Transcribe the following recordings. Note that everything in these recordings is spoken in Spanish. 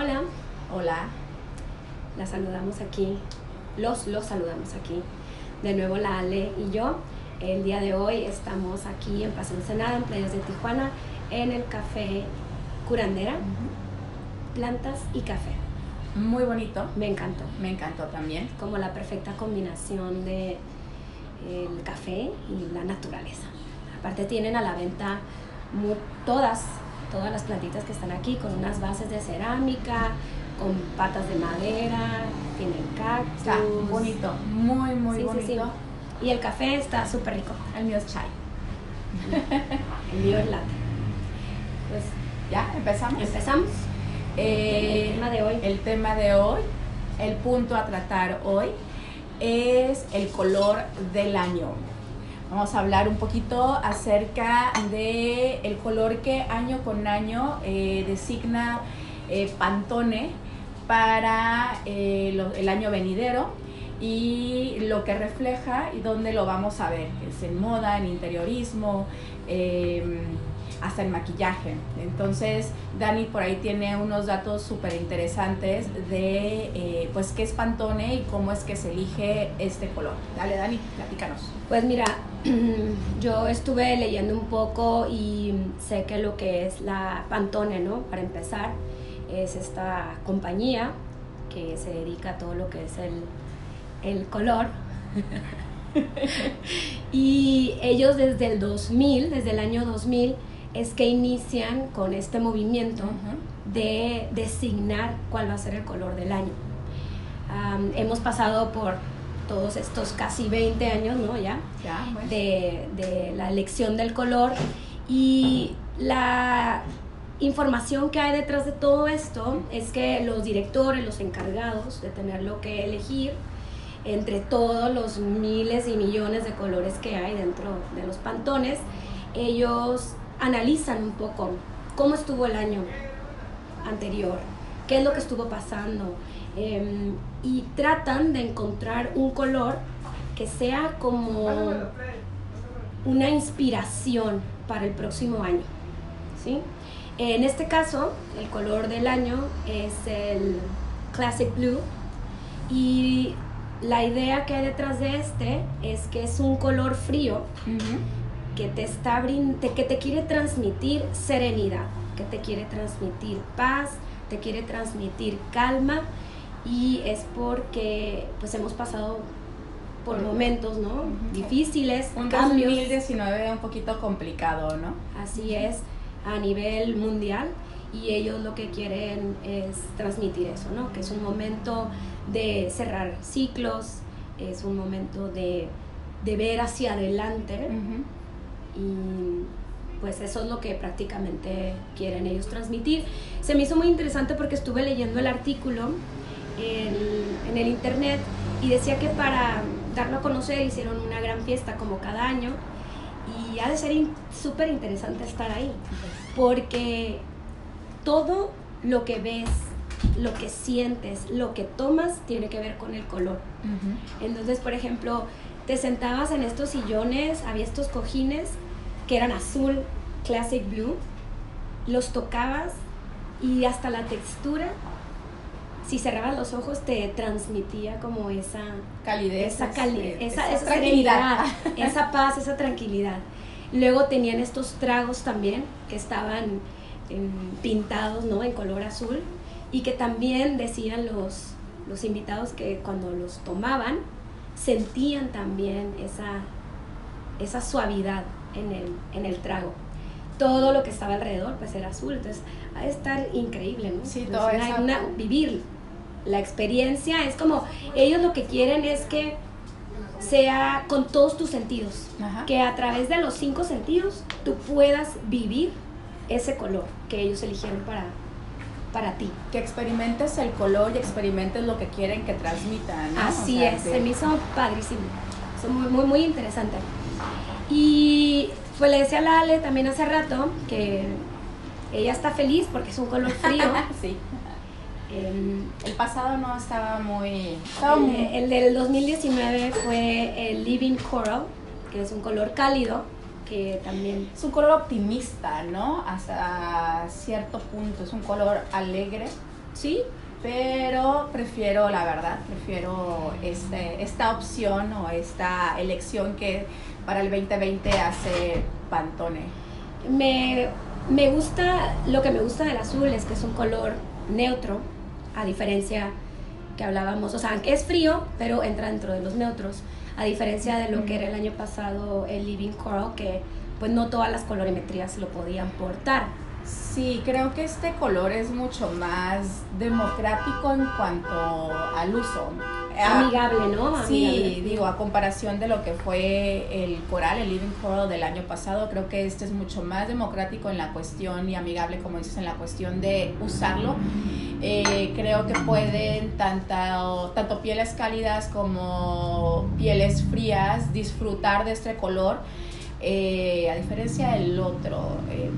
Hola, Hola. la saludamos aquí, los, los saludamos aquí. De nuevo la Ale y yo. El día de hoy estamos aquí en Paso Ensenada, en Playas de Tijuana, en el café Curandera, plantas y café. Muy bonito. Me encantó. Me encantó también. Como la perfecta combinación de el café y la naturaleza. Aparte tienen a la venta todas, todas las plantitas que están aquí con unas bases de cerámica, con patas de madera, tienen cactus. Está bonito. Muy, muy Sí, sí, bonito. sí. Y el café está súper rico. El mío es chai. El mío es latte. Pues ¿Ya? ¿Empezamos? empezamos. Eh, el tema de hoy. El tema de hoy, el punto a tratar hoy, es el color del año. Vamos a hablar un poquito acerca de el color que año con año eh, designa eh, Pantone para eh, el año venidero y lo que refleja y dónde lo vamos a ver. Es en moda, en interiorismo, eh, hasta en maquillaje. Entonces, Dani por ahí tiene unos datos súper interesantes de eh, pues qué es Pantone y cómo es que se elige este color. Dale, Dani, platícanos. Pues mira, yo estuve leyendo un poco y sé que lo que es la Pantone, ¿no? Para empezar, es esta compañía que se dedica a todo lo que es el, el color. y ellos desde el 2000, desde el año 2000, es que inician con este movimiento de designar cuál va a ser el color del año. Hemos pasado por todos estos casi 20 años, ¿no? Ya, Ya, de la elección del color y la información que hay detrás de todo esto es que los directores, los encargados de tenerlo que elegir entre todos los miles y millones de colores que hay dentro de los pantones, ellos analizan un poco cómo estuvo el año anterior, qué es lo que estuvo pasando em, y tratan de encontrar un color que sea como una inspiración para el próximo año. ¿sí? En este caso, el color del año es el Classic Blue y la idea que hay detrás de este es que es un color frío. Que te está que te quiere transmitir serenidad, que te quiere transmitir paz, te quiere transmitir calma y es porque pues hemos pasado por momentos, ¿no? Difíciles, Un cambios. 2019 un poquito complicado, ¿no? Así es a nivel mundial y ellos lo que quieren es transmitir eso, ¿no? Que es un momento de cerrar ciclos, es un momento de, de ver hacia adelante. Y pues eso es lo que prácticamente quieren ellos transmitir. Se me hizo muy interesante porque estuve leyendo el artículo en, en el internet y decía que para darlo a conocer hicieron una gran fiesta como cada año y ha de ser in- súper interesante estar ahí porque todo lo que ves, lo que sientes, lo que tomas tiene que ver con el color. Entonces, por ejemplo, te sentabas en estos sillones, había estos cojines que eran azul, classic blue, los tocabas y hasta la textura, si cerrabas los ojos, te transmitía como esa, Calidez. esa, cali- esa, esa tranquilidad. serenidad, esa paz, esa tranquilidad. Luego tenían estos tragos también que estaban em, pintados ¿no? en color azul y que también decían los, los invitados que cuando los tomaban sentían también esa, esa suavidad en el, en el trago. Todo lo que estaba alrededor pues era azul, entonces ha de estar increíble, ¿no? Sí, Es todo una- eso. una- vivir la experiencia es como ellos lo que quieren es que sea con todos tus sentidos, Ajá. que a través de los cinco sentidos tú puedas vivir ese color que ellos eligieron para, para ti. Que experimentes el color y experimentes lo que quieren que transmitan. ¿no? Así O sea, es, de- se me hizo padrísimo, es muy, muy, muy interesante. Y pues le decía a la Ale también hace rato que ella está feliz porque es un color frío. sí. Em, El pasado no estaba muy. Estaba muy. el, el del 2019 fue el Living Coral, que es un color cálido, que también Es un color optimista, ¿no? Hasta cierto punto. Es un color alegre. Sí. Pero prefiero, la verdad, prefiero este, esta opción o esta elección que para el 2020 hace Pantone. Me, me gusta, lo que me gusta del azul es que es un color neutro, a diferencia que hablábamos, o sea, que es frío, pero entra dentro de los neutros, a diferencia de lo que era el año pasado el Living Coral, que pues no todas las colorimetrías lo podían portar. Sí, creo que este color es mucho más democrático en cuanto al uso. Amigable, ¿no? Sí, digo, a comparación de lo que fue el coral, el Living Coral del año pasado, creo que este es mucho más democrático en la cuestión y amigable, como dices, en la cuestión de usarlo. Eh, creo que pueden tanto, tanto pieles cálidas como pieles frías disfrutar de este color, eh, a diferencia del otro. Eh,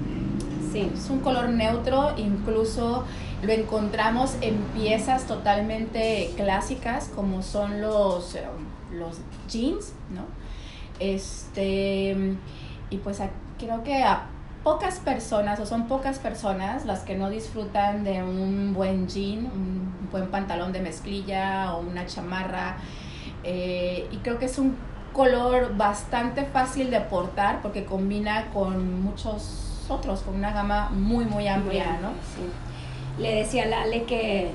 sí, es un color neutro, incluso lo encontramos en piezas totalmente clásicas como son los, los jeans, ¿no? Este, y pues creo que a pocas personas, o son pocas personas las que no disfrutan de un buen jean, un buen pantalón de mezclilla o una chamarra. Eh, y creo que es un color bastante fácil de portar porque combina con muchos otros, con una gama muy, muy amplia, ¿no? Sí. Le decía a Lale que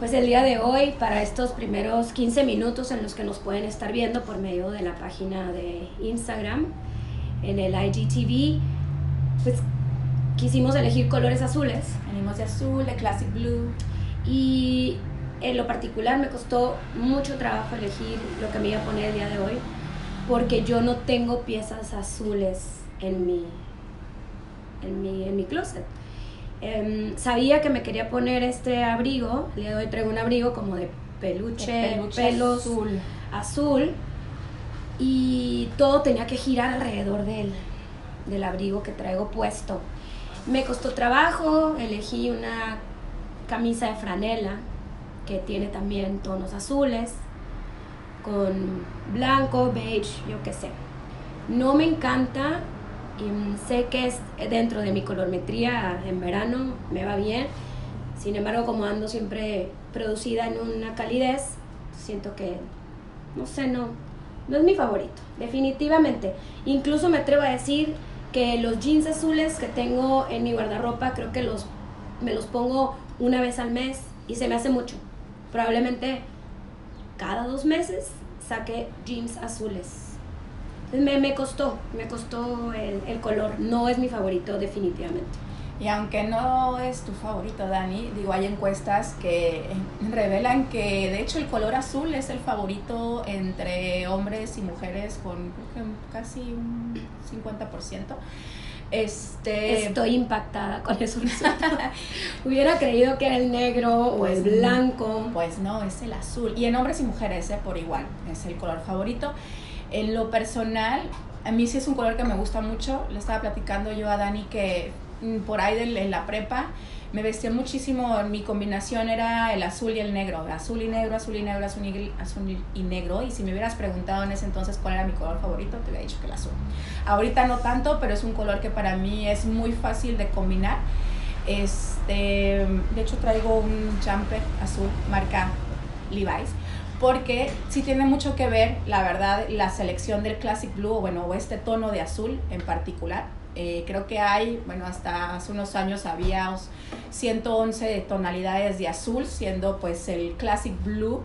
pues el día de hoy, para estos primeros 15 minutos en los que nos pueden estar viendo por medio de la página de Instagram, en el IGTV, pues quisimos elegir colores azules. Venimos de azul, de Classic Blue. Y en lo particular me costó mucho trabajo elegir lo que me iba a poner el día de hoy, porque yo no tengo piezas azules en mi, en mi, en mi closet. Em, sabía que me quería poner este abrigo, el día de hoy traigo un abrigo como de peluche, pelos azul. azul y todo tenía que girar alrededor del, del abrigo que traigo puesto. Me costó trabajo, elegí una camisa de franela que tiene también tonos azules, con blanco, beige, yo qué sé. No me encanta, sé que es dentro de mi colorimetría en verano, me va bien. Sin embargo, como ando siempre producida en una calidez, siento que, no sé, no, no es mi favorito, definitivamente. Incluso me atrevo a decir que los jeans azules que tengo en mi guardarropa, creo que los, me los pongo una vez al mes y se me hace mucho. Probablemente cada dos meses saque jeans azules. Me, me costó, me costó el, el color. No es mi favorito definitivamente. Y aunque no es tu favorito, Dani, digo, hay encuestas que revelan que de hecho el color azul es el favorito entre hombres y mujeres con casi un 50%. Este... Estoy impactada con eso. Hubiera creído que era el negro o el pues blanco. Pues no, es el azul. Y en hombres y mujeres, ¿eh? por igual, es el color favorito. En lo personal, a mí sí es un color que me gusta mucho. Le estaba platicando yo a Dani que Mm, por ahí en la prepa, me vestía muchísimo, mi combinación era el azul y el negro, azul y negro, azul y negro, azul y, azul y negro, y si me hubieras preguntado en ese entonces cuál era mi color favorito, te hubiera dicho que el azul. Ahorita no tanto, pero es un color que para mí es muy fácil de combinar. Este, de hecho traigo un jumper azul marca Levi's porque sí tiene mucho que ver, la verdad, la selección del Classic Blue, bueno, o este tono de azul en particular, eh, creo que hay, bueno, hasta hace unos años había 111 tonalidades de azul, siendo pues el Classic Blue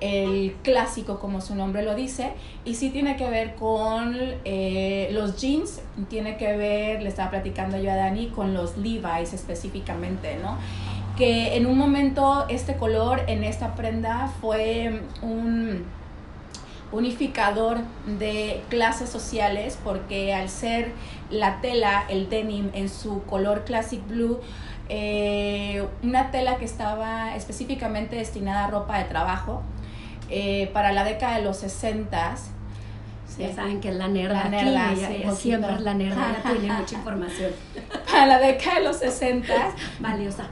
el clásico como su nombre lo dice. Y sí tiene que ver con eh, los jeans tiene que ver le estaba platicando yo a Dani con los Levi's específicamente no que en un momento este color en esta prenda fue un unificador de clases sociales porque al ser la tela, el denim en su color classic blue, eh, una tela que estaba específicamente destinada a ropa de trabajo eh, para la década de los 60 ya saben que es la nerda, la siempre es la nerda, tiene mucha información. Para la década de los 60 valiosa.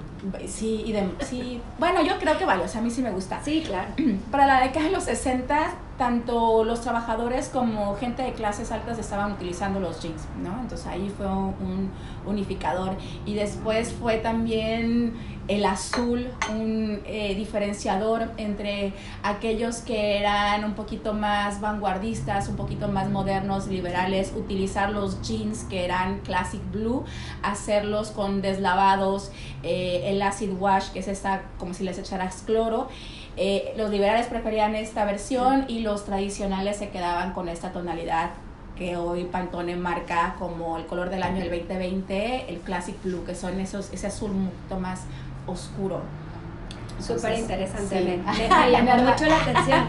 Sí, y de, sí, bueno, yo creo que valiosa, a mí sí me gusta. Sí, claro. Para la década de los 60 tanto los trabajadores como gente de clases altas estaban utilizando los jeans, ¿no? Entonces ahí fue un, unificador. Y después fue también el azul, un eh, diferenciador entre aquellos que eran un poquito más vanguardistas, un poquito más modernos, liberales, utilizar los jeans que eran classic blue, hacerlos con deslavados, eh, el acid wash, que es esta como si les echaras cloro, eh, los liberales preferían esta versión y los tradicionales se quedaban con esta tonalidad que hoy Pantone marca como el color del año del 2020, el Classic Blue, que son esos, ese azul mucho más oscuro. Súper interesante, me, llamó mucho la atención.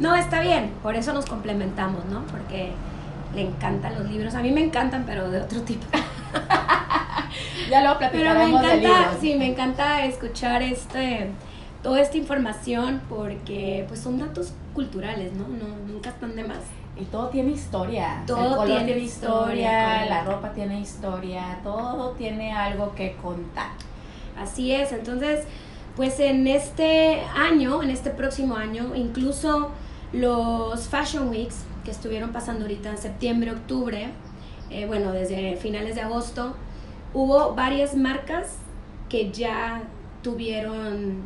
No, está bien, por eso nos complementamos, ¿no? Porque le encantan los libros, a mí me encantan, pero de otro tipo. ya lo platicaremos Pero me encanta, sí, me encanta escuchar este toda esta información porque pues son datos culturales, ¿no? no nunca están de más. Y todo tiene historia. Todo tiene, historia, la ropa tiene historia, todo tiene algo que contar. Así es, entonces, pues en este año, en este próximo año, incluso los Fashion Weeks que estuvieron pasando ahorita en septiembre, octubre, eh, bueno, desde finales de agosto, hubo varias marcas que ya tuvieron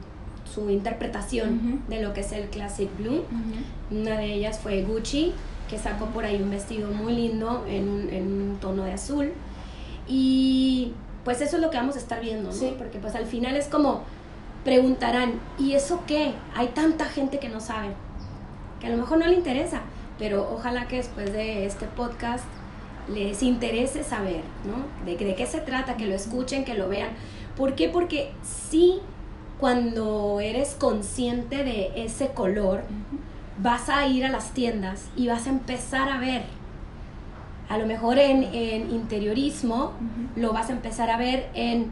su interpretación de lo que es el Classic Blue. Una de ellas fue Gucci, que sacó por ahí un vestido muy lindo en un, tono de azul. Y pues eso es lo que vamos a estar viendo, ¿no? Porque pues al final es como preguntarán, ¿y eso qué? Hay tanta gente que no sabe, que a lo mejor no le interesa, pero ojalá que después de este podcast les interese saber, ¿no? De, de qué se trata, que lo escuchen, que lo vean. ¿Por qué? Porque sí cuando eres consciente de ese color, vas a ir a las tiendas y vas a empezar a ver. A lo mejor en, interiorismo lo vas a empezar a ver en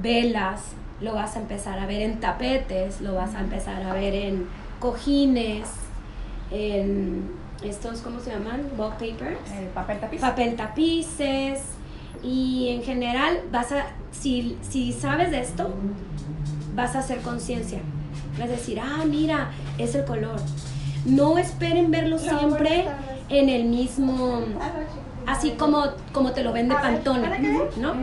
velas, lo vas a empezar a ver en tapetes, lo vas a empezar a ver en cojines, en estos, ¿cómo se llaman? Wallpapers. Eh, papel tapiz. Papel tapices. Y en general vas a, si, si sabes de esto, vas a hacer conciencia. Vas a decir, ah, mira, es el color. No esperen verlo siempre en el mismo, así como, como te lo vende Pantone, ¿no?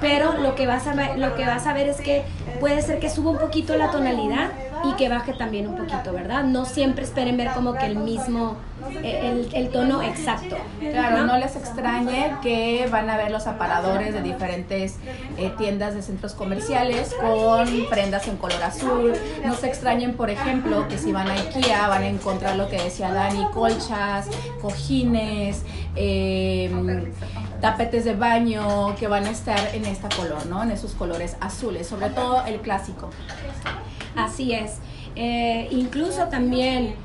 Pero lo que, vas a ver, lo que vas a ver es que puede ser que suba un poquito la tonalidad y que baje también un poquito, ¿verdad? No siempre esperen ver como que el mismo, eh, el, tono exacto. Claro, ¿no? les extrañe que van a ver los aparadores de diferentes eh, tiendas de centros comerciales con prendas en color azul. No se extrañen, por ejemplo, que si van a Ikea van a encontrar lo que decía Dani, colchas, cojines, em, tapetes de baño que van a estar en este color, ¿no? En esos colores azules, sobre todo el clásico. Así es. Eh, incluso también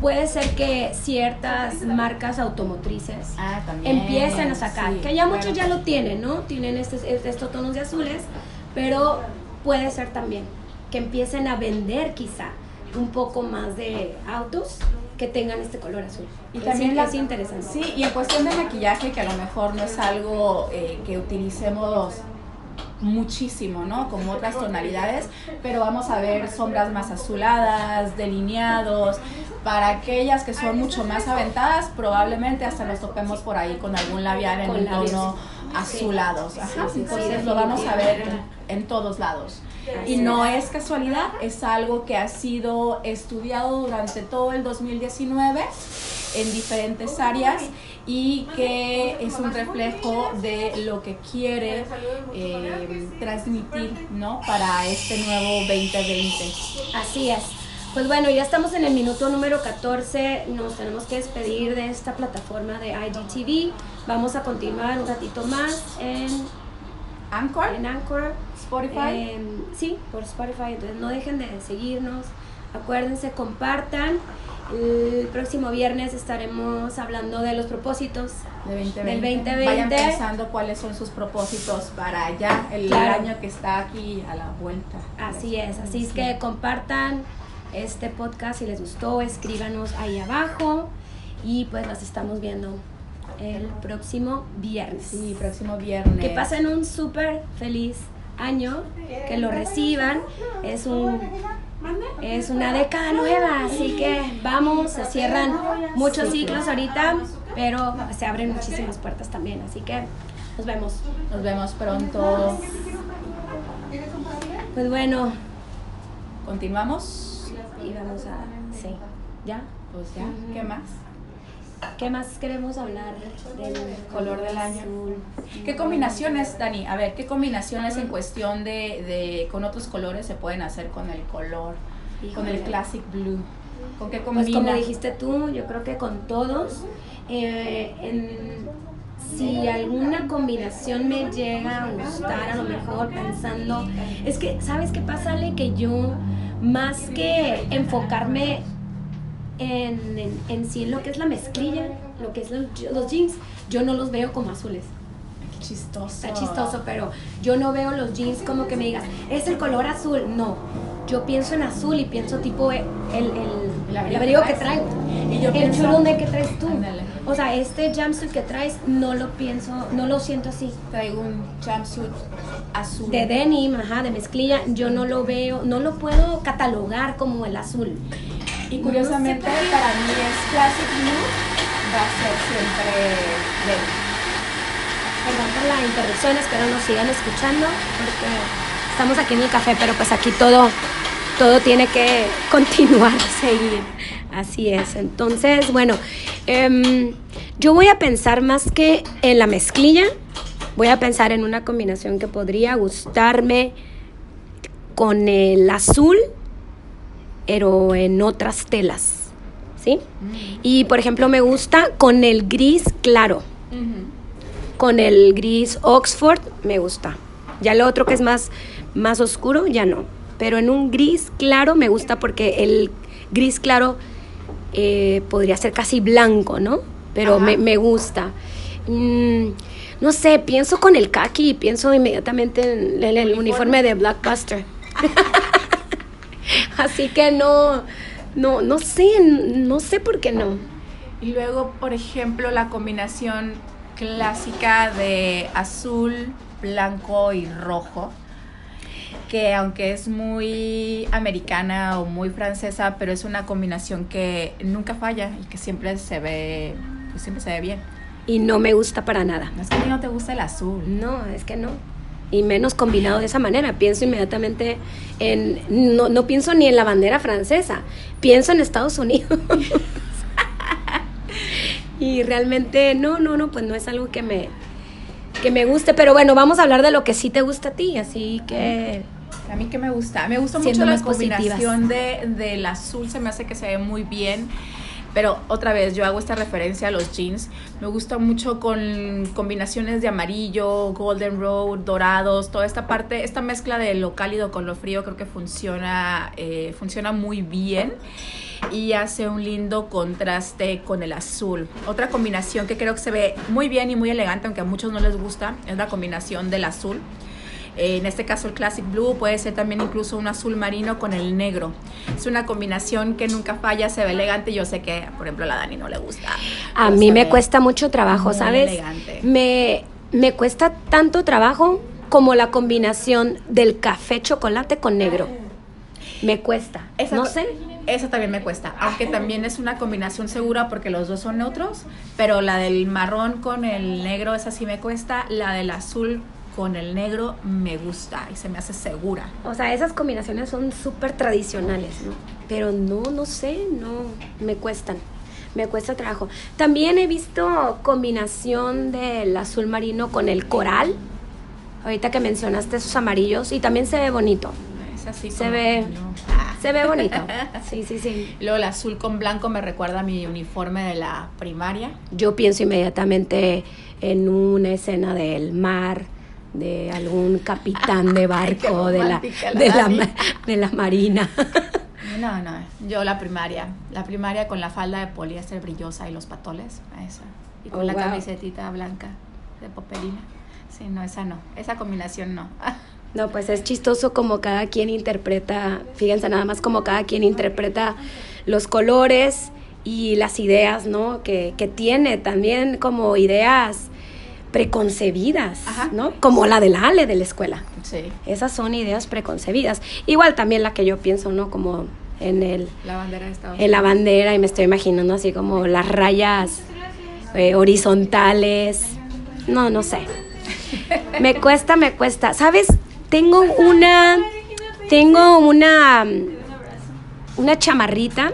puede ser que ciertas marcas automotrices ah, empiecen a sacar, que ya muchos ya lo tienen, ¿no? Tienen estos, estos tonos de azules, pero puede ser también que empiecen a vender quizá un poco más de autos que tengan este color azul. Y también es interesante. Sí, y en cuestión de maquillaje, que a lo mejor no es algo eh, que utilicemos muchísimo, ¿no? Como otras tonalidades, pero vamos a ver sombras más azuladas, delineados. Para aquellas que son mucho más aventadas, probablemente hasta nos topemos por ahí con algún labial en un tono azulados. entonces lo vamos a ver en, todos lados. Y no es casualidad, es algo que ha sido estudiado durante todo el 2019 en diferentes áreas y que es un reflejo de lo que quiere eh, transmitir ¿no? para este nuevo 2020. Así es. Pues bueno, ya estamos en el minuto número 14, nos tenemos que despedir de esta plataforma de IGTV. Vamos a continuar un ratito más en Anchor. En Anchor. Spotify. sí, por Spotify. Entonces no dejen de seguirnos. Acuérdense, compartan. El próximo viernes estaremos hablando de los propósitos de 2020. del Vayan pensando cuáles son sus propósitos para ya el año que está aquí a la vuelta. Así es, así es que compartan este podcast si les gustó, escríbanos ahí abajo y pues las estamos viendo el próximo viernes. Sí, próximo viernes. Que pasen un súper feliz año, que lo reciban. Es un es una década nueva, así que vamos, se cierran muchos ciclos ahorita, pero se abren muchísimas puertas también, así que nos vemos. Nos vemos pronto. Pues bueno, continuamos. Y vamos a... Sí, ¿ya? Pues ya, ¿qué más? ¿Qué más queremos hablar del color del año? ¿Qué combinaciones, Dani? A ver, ¿qué combinaciones en cuestión de, de con otros colores se pueden hacer con el color, con el classic blue? ¿Con qué combina? Pues como dijiste tú, yo creo que con todos. Eh, si alguna combinación me llega a gustar, a lo mejor pensando, es que, ¿sabes qué pasa, Ale? Que yo, más que enfocarme en, en, sí en lo que es la mezclilla, lo que es los, jeans, yo no los veo como azules. Chistoso. Está chistoso, pero yo no veo los jeans como que me digas, es el color azul. No, yo pienso en azul y pienso tipo el, el, el, abrigo que, traes. Y yo el chulunde que traes tú. O sea, este jumpsuit que traes no lo pienso, no lo siento así. Traigo un jumpsuit azul. De denim, ajá, de mezclilla. Yo no lo veo, no lo puedo catalogar como el azul. Y curiosamente para mí es Classic Blue, va a ser siempre denim. Perdón por la interrupción, espero nos sigan escuchando porque estamos aquí en el café, pero pues aquí todo, todo tiene que continuar, seguir. Así es. Entonces, bueno, em, yo voy a pensar más que en la mezclilla, voy a pensar en una combinación que podría gustarme con el azul pero en otras telas, ¿sí? Mm. Y por ejemplo me gusta con el gris claro, con el gris Oxford me gusta. Ya lo otro que es más, más oscuro, ya no. Pero en un gris claro me gusta porque el gris claro eh, podría ser casi blanco, ¿no? Pero me, gusta. Mm, no sé, pienso con el khaki y pienso inmediatamente en el, uniforme de Blackbuster. Así que no, no, no sé, no sé por qué no. Y luego, por ejemplo, la combinación clásica de azul, blanco y rojo, que aunque es muy americana o muy francesa, pero es una combinación que nunca falla y que siempre se ve, pues siempre se ve bien. Y no me gusta para nada. es que a mí no te gusta el azul. No, es que no y menos combinado de esa manera. Pienso inmediatamente en, no, no pienso ni en la bandera francesa, pienso en Estados Unidos. y realmente no, no, no, pues no es algo que me, que me guste, pero bueno, vamos a hablar de lo que sí te gusta a ti, así que... A mí que me gusta, me gusta mucho la combinación de, del azul, se me hace que se ve muy bien. Pero otra vez, yo hago esta referencia a los jeans. Me gusta mucho con combinaciones de amarillo, golden road, dorados, toda esta parte, esta mezcla de lo cálido con lo frío creo que funciona, eh, funciona muy bien y hace un lindo contraste con el azul. Otra combinación que creo que se ve muy bien y muy elegante, aunque a muchos no les gusta, es la combinación del azul en este caso el Classic Blue puede ser también incluso un azul marino con el negro. Es una combinación que nunca falla, se ve elegante. Yo sé que, por ejemplo, a la Dani no le gusta. A mí me cuesta mucho trabajo, ¿sabes? Me, me cuesta tanto trabajo como la combinación del café chocolate con negro. Me cuesta. no sé. Esa también me cuesta, aunque también es una combinación segura porque los dos son neutros, pero la del marrón con el negro, esa sí me cuesta, la del azul con el negro me gusta y se me hace segura. O sea, esas combinaciones son súper tradicionales, ¿no? Pero no, no sé, no, me cuestan. Me cuesta trabajo. También he visto combinación del azul marino con el coral. Ahorita que mencionaste esos amarillos y también se ve bonito. Es así. Se ve, se ve bonito. Sí, sí, sí. Luego el azul con blanco me recuerda a mi uniforme de la primaria. Yo pienso inmediatamente en una escena del mar, de algún capitán de barco de, la, de, la, de la marina. No, no, yo la primaria, la primaria con la falda de poliéster brillosa y los patoles, esa. Y con oh, la camisetita blanca de popelina. Sí, no, esa no, esa combinación no. No, pues es chistoso como cada quien interpreta, fíjense nada más como cada quien interpreta los colores y las ideas, ¿no? Que, que tiene también como ideas preconcebidas, ¿no? Como la del Ale de la escuela. Sí. Esas son ideas preconcebidas. Igual también la que yo pienso, ¿no? Como en el La bandera de Estados en la bandera y me estoy imaginando así como las rayas eh, horizontales. No, no sé. Me cuesta, me cuesta. ¿Sabes? Tengo una tengo una una chamarrita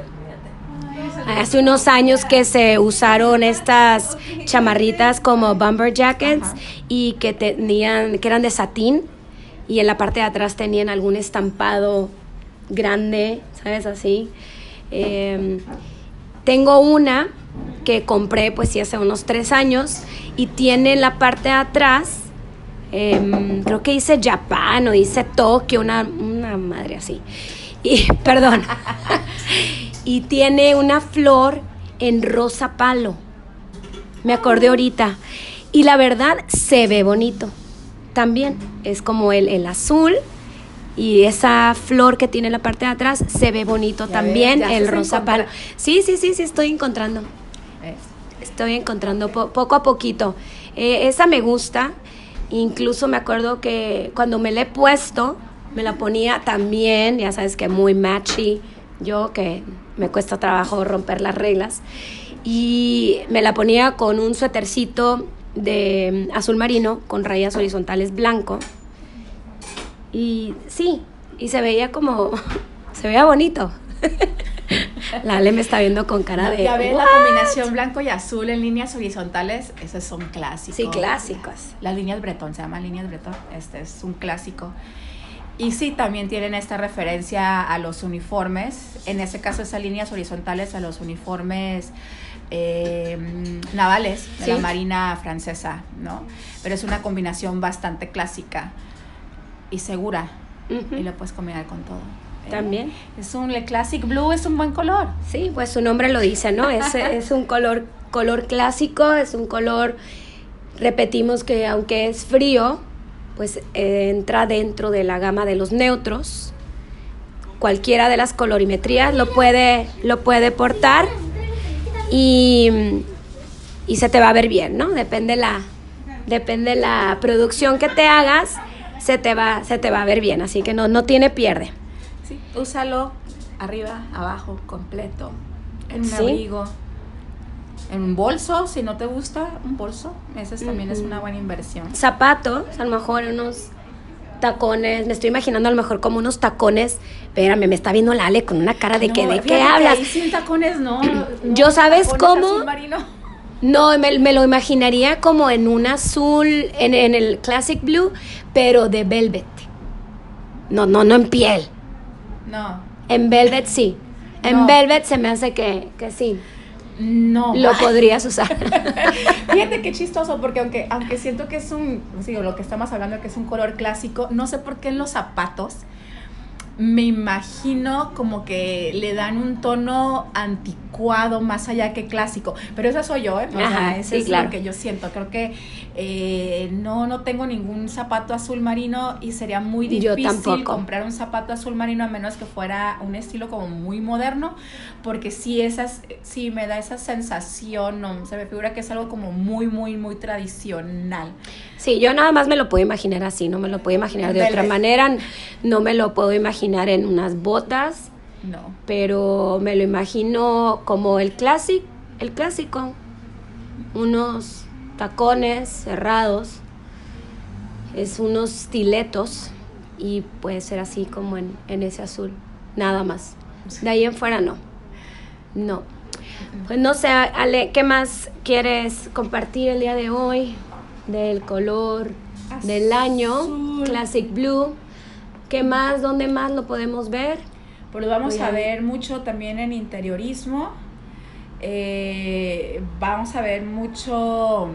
hace unos años que se usaron estas chamarritas como bomber jackets Ajá. y que tenían que eran de satín y en la parte de atrás tenían algún estampado grande, ¿sabes? Así. Eh, tengo una que compré pues sí hace unos tres años y tiene en la parte de atrás, em, creo que dice Japan o dice Tokio, una, una madre así. Y, perdón. y tiene una flor en rosa palo. Me acordé ahorita. Y la verdad se ve bonito. También es como el, el azul y esa flor que tiene en la parte de atrás se ve bonito Ya también, ves, el rosa palo. Sí, sí, sí, sí, estoy encontrando. Estoy encontrando po- poco a poquito. Eh, esa me gusta. Incluso me acuerdo que cuando me la he puesto, me la ponía también, ya sabes que muy matchy. Yo que me cuesta trabajo romper las reglas. Y me la ponía con un suétercito de mm, azul marino con rayas horizontales blanco. Y sí, y se veía como, se veía bonito. La Ale me está viendo con cara de... Ya ves la combinación blanco y azul en líneas horizontales, esos son clásicos. Sí, clásicos. Las líneas Bretón, se llaman líneas Bretón, este es un clásico. Y sí, también tienen esta referencia a los uniformes, en ese caso esas líneas horizontales a los uniformes eh, navales de la. Marina francesa, ¿no? Pero es una combinación bastante clásica y segura, y lo puedes combinar con todo. ¿eh? También. Es un Le Classic Blue, es un buen color. Sí, pues su nombre lo dice, ¿no? Es, es un color, color clásico, es un color, repetimos que aunque es frío, pues eh, entra dentro de la gama de los neutros. Cualquiera de las colorimetrías lo puede, lo puede portar y, y se te va a ver bien, ¿no? Depende la, depende la producción que te hagas, se te va, se te va a ver bien, así que no, no tiene pierde. Sí, úsalo arriba, abajo, completo, en un Sí. abrigo, en un bolso, si no te gusta, un bolso, ese es- también es una buena inversión. zapatos, a lo mejor unos tacones, me estoy imaginando a lo mejor como unos tacones, espérame, me está viendo la Ale con una cara de que, No, ¿de qué que hablas? ahí sin tacones no. no, Yo, ¿sabes cómo? No, me, me lo imaginaría como en un azul, en, en el Classic Blue, pero de velvet. No, no, no en piel. No, En velvet sí. En No. velvet se me hace que, que sí. No. Lo podrías usar. Fíjate qué chistoso, porque aunque, aunque siento que es un, digo, lo que estamos hablando que es un color clásico, no sé por qué en los zapatos me imagino como que le dan un tono anticuado más allá que clásico. Pero esa soy yo, ¿eh? O sea, Ajá, sí, es claro. lo que yo siento. Creo que eh, no, no tengo ningún zapato azul marino y sería muy difícil comprar un zapato azul marino a menos que fuera un estilo como muy moderno, porque sí, esas, sí me da esa sensación, no, se me figura que es algo como muy, muy, muy tradicional. Sí, yo nada más me lo puedo imaginar así, no me lo puedo imaginar de otra manera, no me lo puedo imaginar en unas botas, No. pero me lo imagino como el clásico, el clásico, unos tacones cerrados, es unos stiletos y puede ser así como en, en ese azul, nada más. De ahí en fuera no, no. Pues no sé, Ale, ¿qué más quieres compartir el día de hoy del color del año? Classic Blue. ¿Qué más? ¿Dónde más lo podemos ver? Pues lo vamos Voy a a ver. ver mucho también en interiorismo. Eh, vamos a ver mucho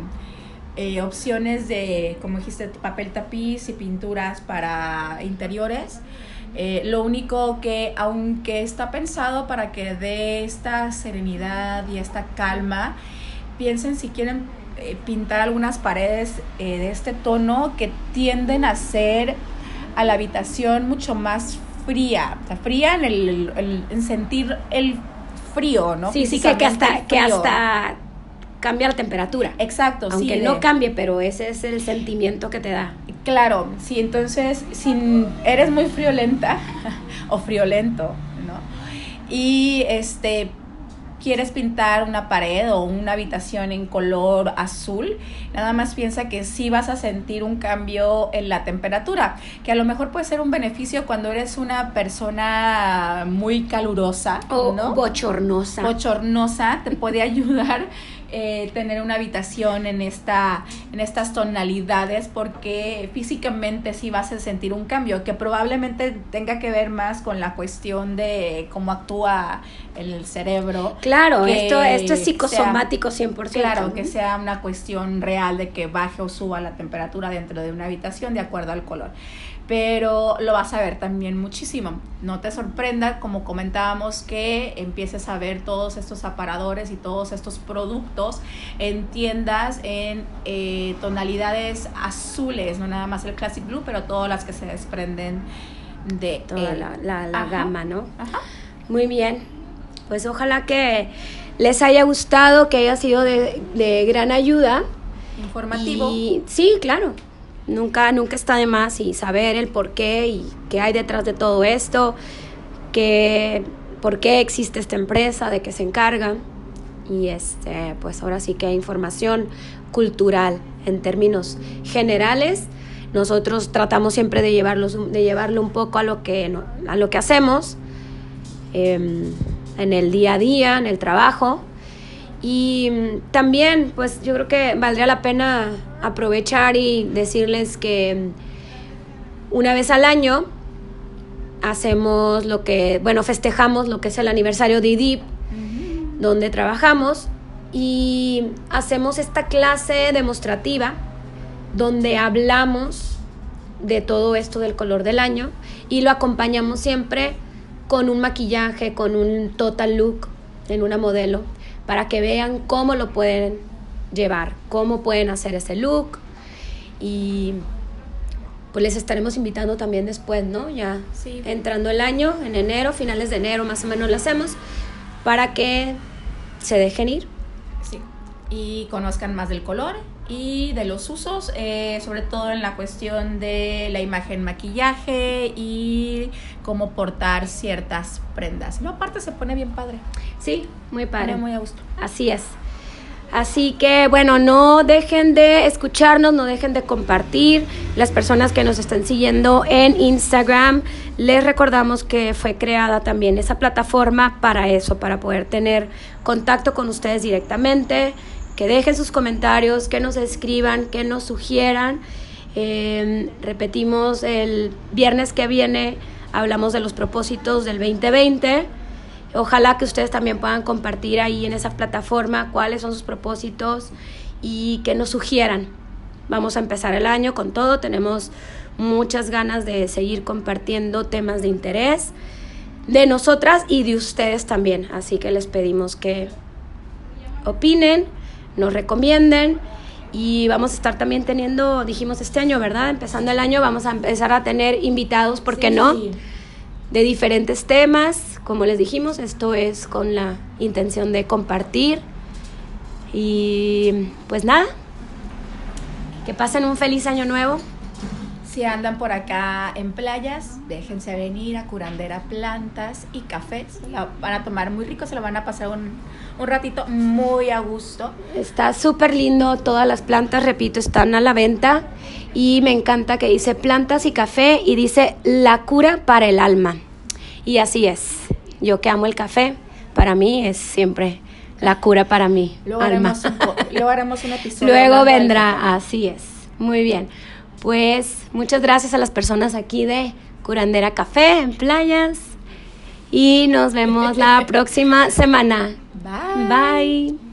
eh, opciones de, como dijiste, papel tapiz y pinturas para interiores. Eh, lo único que, aunque está pensado para que dé esta serenidad y esta calma, piensen si quieren eh, pintar algunas paredes eh, de este tono que tienden a ser a la habitación mucho más fría, o sea, fría en el, el- en sentir el frío, ¿no? sí, sí, que, que hasta, que hasta cambia la temperatura. Exacto, Aunque sí. no de- cambie, pero ese es el sentimiento que te da. Claro, sí, entonces, si eres muy friolenta o friolento, ¿no? y este quieres pintar una pared o una habitación en color azul, nada más piensa que sí vas a sentir un cambio en la temperatura, que a lo mejor puede ser un beneficio cuando eres una persona muy calurosa o ¿no? bochornosa. Bochornosa, te puede ayudar eh, tener una habitación en, esta, en estas tonalidades porque físicamente sí vas a sentir un cambio que probablemente tenga que ver más con la cuestión de cómo actúa el cerebro. Claro, esto, esto es psicosomático 100%. Claro, que sea una cuestión real de que baje o suba la temperatura dentro de una habitación de acuerdo al color pero lo vas a ver también muchísimo. No te sorprenda, como comentábamos, que empieces a ver todos estos aparadores y todos estos productos en tiendas en eh, tonalidades azules, no nada más el Classic Blue, pero todas las que se desprenden de toda la, la, gama, ¿no? Muy bien. Pues ojalá que les haya gustado, que haya sido de, de gran ayuda. Informativo. Y, sí, claro Nunca, nunca está de más y saber el por qué y qué hay detrás de todo esto, que, por qué existe esta empresa, de qué se encarga. Y este, pues ahora sí que hay información cultural en términos generales. Nosotros tratamos siempre de, llevarlos, de llevarlo un poco a lo que, a lo que hacemos em, en el día a día, en el trabajo. Y mm, también, pues yo creo que valdría la pena aprovechar y decirles que una vez al año hacemos lo que, bueno, festejamos lo que es el aniversario de IDIP, donde trabajamos y hacemos esta clase demostrativa donde hablamos de todo esto del color del año y lo acompañamos siempre con un maquillaje, con un total look en una modelo para que vean cómo lo pueden llevar, cómo pueden hacer ese look y pues les estaremos invitando también después, ¿no? Ya entrando el año, en enero, finales de enero más o menos lo hacemos, para que se dejen ir. Sí, y conozcan más del color y de los usos, eh, sobre todo en la cuestión de la imagen maquillaje y cómo portar ciertas prendas. No, aparte se pone bien padre. Sí, muy padre. muy a gusto. Así es. Así que bueno, no dejen de escucharnos, no dejen de compartir. Las personas que nos están siguiendo en Instagram, les recordamos que fue creada también esa plataforma para eso, para poder tener contacto con ustedes directamente que dejen sus comentarios, que nos escriban, que nos sugieran. Em, repetimos, el viernes que viene hablamos de los propósitos del 2020. Ojalá que ustedes también puedan compartir ahí en esa plataforma cuáles son sus propósitos y que nos sugieran. Vamos a empezar el año con todo, tenemos muchas ganas de seguir compartiendo temas de interés de nosotras y de ustedes también. Así que les pedimos que opinen, nos recomienden. Y vamos a estar también teniendo, dijimos este año, ¿verdad? Empezando el año vamos a empezar a tener invitados, ¿por qué no? De diferentes temas. Como les dijimos, esto es con la intención de compartir. Y pues nada, que pasen un feliz año nuevo si andan por acá en playas, déjense venir a Curandera Plantas y Cafés. La van a tomar muy rico, se lo van a pasar un, un ratito muy a gusto. Está súper lindo, todas las plantas, repito, están a la venta. Y me encanta que dice plantas y café y dice la cura para el alma. Y así es. Yo que amo el café, para mí es siempre la cura para mí. Luego, Haremos, un, luego haremos un episodio. Luego vendrá, así es. Muy bien. Pues muchas gracias a las personas aquí de Curandera Café en Playas y nos vemos la próxima semana. Bye. Bye.